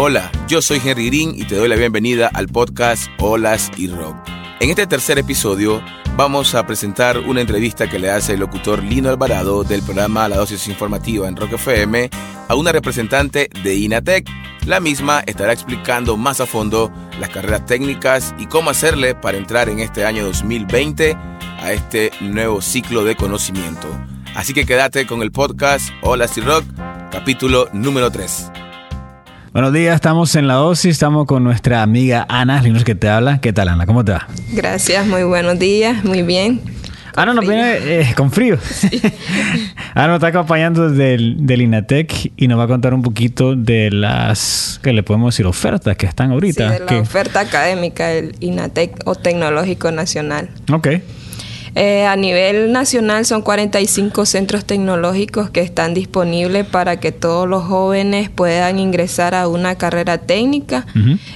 Hola, yo soy Henry Green y te doy la bienvenida al podcast Olas y Rock. En este tercer episodio vamos a presentar una entrevista que le hace el locutor Lino Alvarado del programa La Dosis Informativa en Rock FM a una representante de INATEC. La misma estará explicando más a fondo las carreras técnicas y cómo hacerle para entrar en este año 2020 a este nuevo ciclo de conocimiento. Así que quédate con el podcast Hola y Rock, capítulo número 3. Buenos días, estamos en la dosis, estamos con nuestra amiga Ana Linus que te habla. ¿Qué tal Ana? ¿Cómo te va? Gracias, muy buenos días, muy bien. Ana nos viene eh, con frío. Ana nos está acompañando del, del, INATEC y nos va a contar un poquito de las, que le podemos decir, ofertas que están ahorita. Sí, de la oferta académica del INATEC o Tecnológico Nacional. Ok. Eh, a nivel nacional son 45 centros tecnológicos que están disponibles para que todos los jóvenes puedan ingresar a una carrera técnica.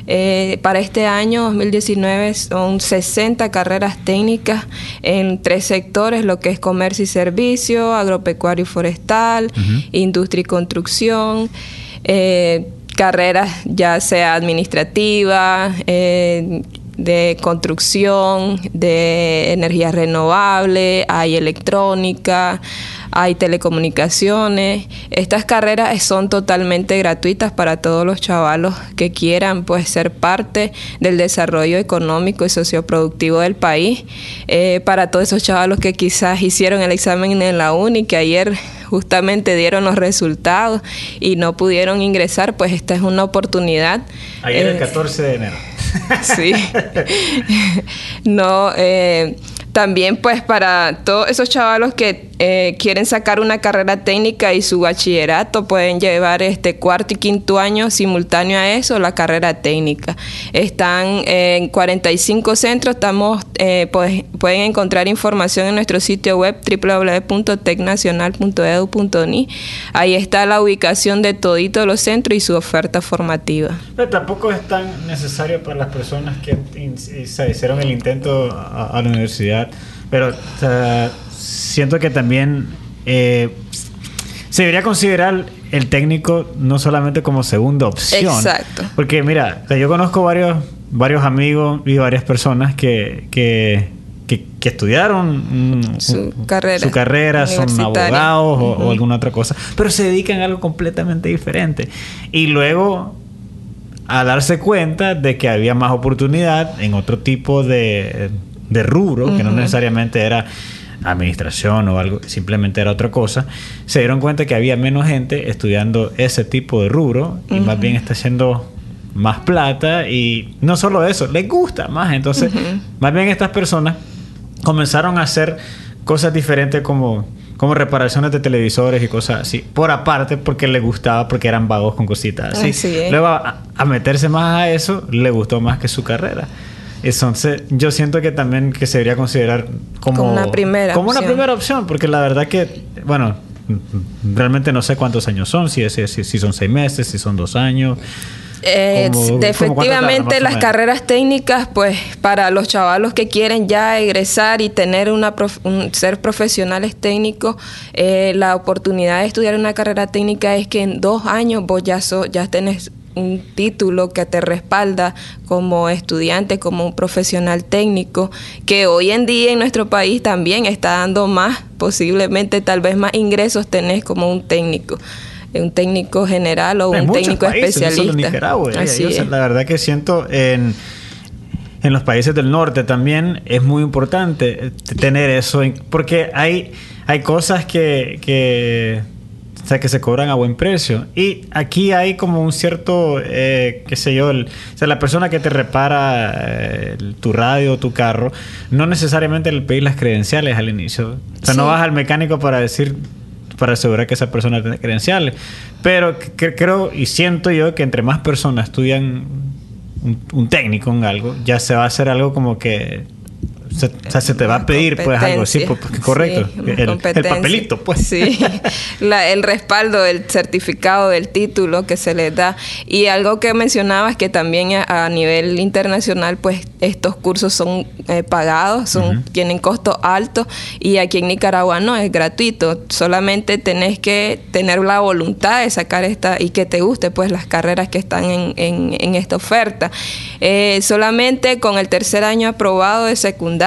Eh, para este año 2019 son 60 carreras técnicas en tres sectores, lo que es comercio y servicio, agropecuario y forestal, industria y construcción. Eh, carreras ya sea administrativa, de construcción, de energía renovable, hay electrónica, hay telecomunicaciones. Estas carreras son totalmente gratuitas para todos los chavalos que quieran pues, ser parte del desarrollo económico y socioproductivo del país. Eh, para todos esos chavalos que quizás hicieron el examen en la uni, que ayer justamente dieron los resultados y no pudieron ingresar, pues esta es una oportunidad. Ayer el 14 eh, de enero. sí. no, eh, también pues para todos esos chavalos que eh, quieren sacar una carrera técnica y su bachillerato pueden llevar este cuarto y quinto año simultáneo a eso, la carrera técnica. Están en 45 centros, estamos, eh, pues, pueden encontrar información en nuestro sitio web www.tecnacional.edu.ni. Ahí está la ubicación de toditos los centros y su oferta formativa. Pero tampoco es tan necesario para las personas que se hicieron el intento a la universidad pero siento que también eh, se debería considerar el técnico no solamente como segunda opción. Exacto. Porque mira, yo conozco varios, varios amigos y varias personas que, que, que, estudiaron su, carrera, su carrera son abogados o, alguna otra cosa, pero se dedican a algo completamente diferente. Y luego a darse cuenta de que había más oportunidad en otro tipo de de rubro, que no necesariamente era administración o algo, simplemente era otra cosa, se dieron cuenta que había menos gente estudiando ese tipo de rubro y más bien está haciendo más plata y no solo eso, les gusta más. Entonces, más bien estas personas comenzaron a hacer cosas diferentes como, como reparaciones de televisores y cosas así, por aparte porque les gustaba, porque eran vagos con cositas así. Luego a meterse más a eso, le gustó más que su carrera. Entonces, yo siento que también que se debería considerar como, una primera como una primera opción, porque la verdad que, bueno, realmente no sé cuántos años son, si, es, si, son seis meses, si son dos años. Eh, efectivamente, las carreras técnicas, pues para los chavalos que quieren ya egresar y tener una ser profesionales técnicos, eh, la oportunidad de estudiar una carrera técnica es que en dos años vos ya, so, ya tenés un título que te respalda como estudiante, como un profesional técnico, que hoy en día en nuestro país también está dando más, posiblemente tal vez más ingresos tenés como un técnico un técnico general o un técnico especialista. Eh, la verdad que siento en, en los países del norte también es muy importante tener eso, porque hay, hay cosas que, que o sea, que se cobran a buen precio. Y aquí hay como un cierto, eh, qué sé yo, o sea, la persona que te repara eh, tu radio o tu carro, no necesariamente le pedís las credenciales al inicio. O sea, no vas al mecánico para decir, para asegurar que esa persona tiene credenciales. Pero creo y siento yo que entre más personas estudian un, técnico en algo, ya se va a hacer algo como que se, o sea, se te va a pedir pues algo así, pues, pues correcto. el, papelito, pues. Sí, el respaldo, el certificado del título que se les da. Y algo que mencionabas que también a, nivel internacional, pues estos cursos son eh, pagados, son, tienen costo alto y aquí en Nicaragua no, es gratuito. Solamente tenés que tener la voluntad de sacar esta y que te guste pues las carreras que están en, en, esta oferta. Eh, solamente con el tercer año aprobado de secundaria,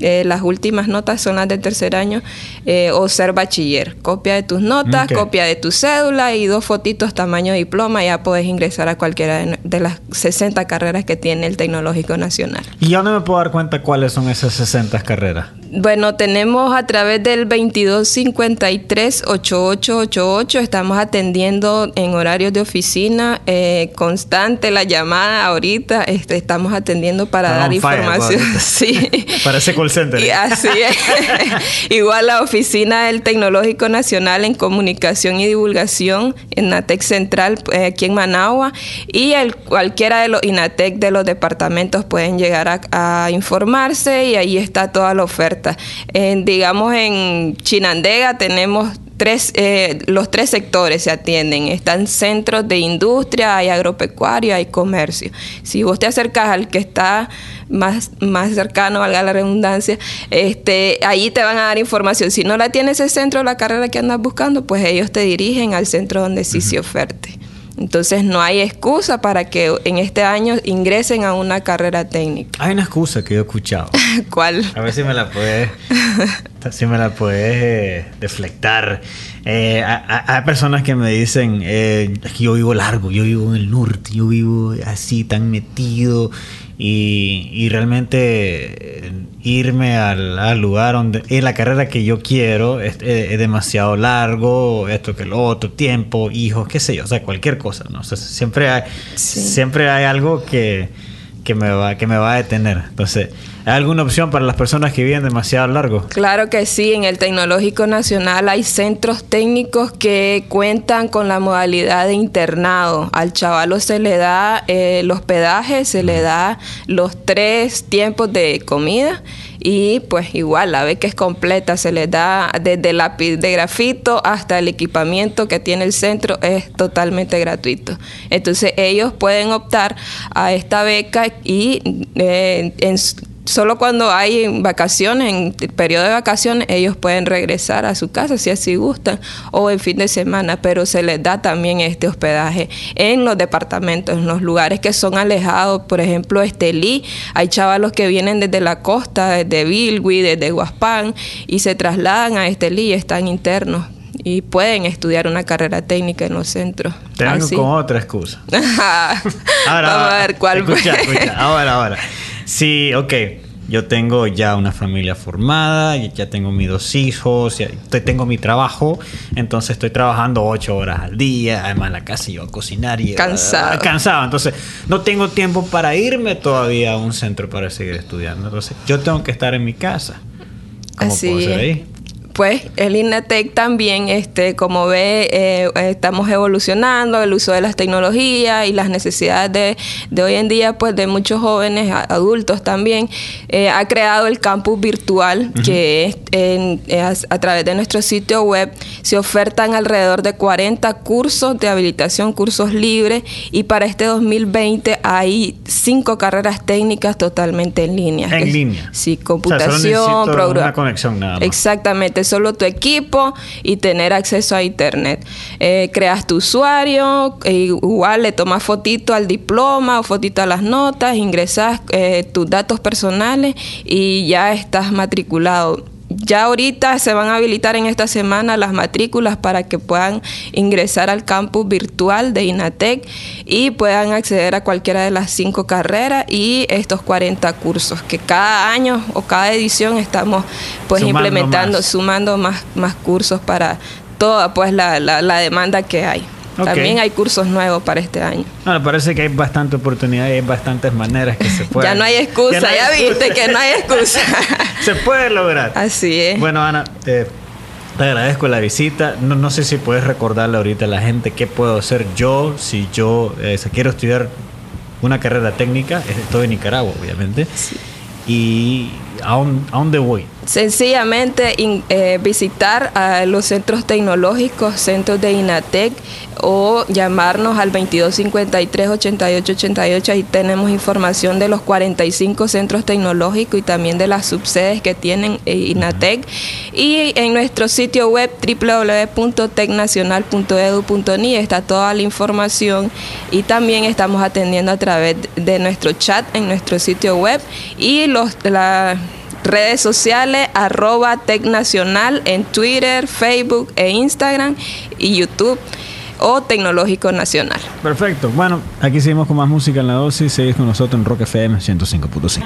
eh, las últimas notas son las de tercer año, eh, o ser bachiller. Copia de tus notas, copia de tu cédula y dos fotitos tamaño diploma, ya puedes ingresar a cualquiera de, las 60 carreras que tiene el Tecnológico Nacional. ¿Y yo no me puedo dar cuenta cuáles son esas 60 carreras? Bueno, tenemos a través del 2253-8888, estamos atendiendo en horarios de oficina eh, constante la llamada ahorita, este, estamos atendiendo para dar información. sí. Parece call center. Y así es. Igual la oficina del Tecnológico Nacional en Comunicación y Divulgación en NATEC Central, eh, aquí en Managua, y el, cualquiera de los INATEC de los departamentos pueden llegar a, a informarse y ahí está toda la oferta digamos, en Chinandega tenemos tres, eh, los tres sectores se atienden. Están centros de industria, hay agropecuario, hay comercio. Si vos te acercas al que está más, más cercano, valga la redundancia, este, ahí te van a dar información. Si no la tienes ese centro, la carrera que andas buscando, pues ellos te dirigen al centro donde sí se oferte. Entonces no hay excusa para que en este año ingresen a una carrera técnica. Hay una excusa que yo he escuchado. ¿Cuál? A ver si me la puedes, si me la puedes eh, deflectar. Eh, hay personas que me dicen, eh, es que yo vivo largo, yo vivo en el norte, yo vivo así tan metido y, realmente eh, irme al, lugar donde en la carrera que yo quiero es, demasiado largo, esto que lo otro, tiempo, hijos, qué sé yo, o sea, cualquier cosa, ¿no? siempre hay, siempre hay algo que, que, me va, que me va a detener. Entonces, ¿Hay alguna opción para las personas que viven demasiado largo? Claro que sí, en el Tecnológico Nacional hay centros técnicos que cuentan con la modalidad de internado. Al chavalo se le da eh, el hospedaje, se le da los tres tiempos de comida y pues igual la beca es completa, se les da desde lápiz de grafito hasta el equipamiento que tiene el centro, es totalmente gratuito. Entonces ellos pueden optar a esta beca y eh, en solo cuando hay vacaciones, en el periodo de vacaciones, ellos pueden regresar a su casa si así gustan, o en fin de semana, pero se les da también este hospedaje en los departamentos, en los lugares que son alejados, por ejemplo, Estelí, hay chavalos que vienen desde la costa, desde Bilwi, desde Huaspán, y se trasladan a Estelí y están internos y pueden estudiar una carrera técnica en los centros. Te vengo con otra excusa. ahora, Vamos a ver cuál. Escucha, escucha. Ahora, ahora. Sí, ok. Yo tengo ya una familia formada, ya tengo mis dos hijos, ya tengo mi trabajo, entonces estoy trabajando ocho horas al día, además la casa yo a cocinar y... Cansado. cansado, entonces no tengo tiempo para irme todavía a un centro para seguir estudiando, entonces yo tengo que estar en mi casa. ¿Cómo Así puedo ser ahí? Pues el INATEC también, este, como ve, eh, estamos evolucionando el uso de las tecnologías y las necesidades de, hoy en día, pues de muchos jóvenes, adultos también, eh, ha creado el campus virtual que es a, través de nuestro sitio web se ofertan alrededor de 40 cursos de habilitación, cursos libres y para este 2020 hay cinco carreras técnicas totalmente en línea. En línea. Sí, computación, programa. Una conexión nada más. Exactamente solo tu equipo y tener acceso a internet. Eh, creas tu usuario, e igual le tomas fotito al diploma o fotito a las notas, ingresas eh, tus datos personales y ya estás matriculado ya ahorita se van a habilitar en esta semana las matrículas para que puedan ingresar al campus virtual de INATEC y puedan acceder a cualquiera de las cinco carreras y estos 40 cursos que cada año o cada edición estamos pues implementando, sumando más, más cursos para toda pues la, la demanda que hay. También hay cursos nuevos para este año. No, me parece que hay bastante oportunidad y hay bastantes maneras que se pueden. ya no hay excusa, ya, viste que no hay excusa. se puede lograr. Así es. Bueno, Ana, te agradezco la visita. No, no, sé si puedes recordarle ahorita a la gente qué puedo hacer yo si yo eh, quiero estudiar una carrera técnica. Estoy en Nicaragua, obviamente. Sí. Y ¿A dónde voy? Sencillamente eh, visitar a los centros tecnológicos, centros de INATEC o llamarnos al 2253 8888 Ahí tenemos información de los 45 centros tecnológicos y también de las subsedes que tienen eh, INATEC. Y en nuestro sitio web www.tecnacional.edu.ni está toda la información y también estamos atendiendo a través de nuestro chat en nuestro sitio web y los la redes sociales arroba Tecnacional en Twitter, Facebook e Instagram y YouTube o Tecnológico Nacional. Perfecto. Bueno, aquí seguimos con más música en la dosis. Seguís con nosotros en Rock FM 105.5.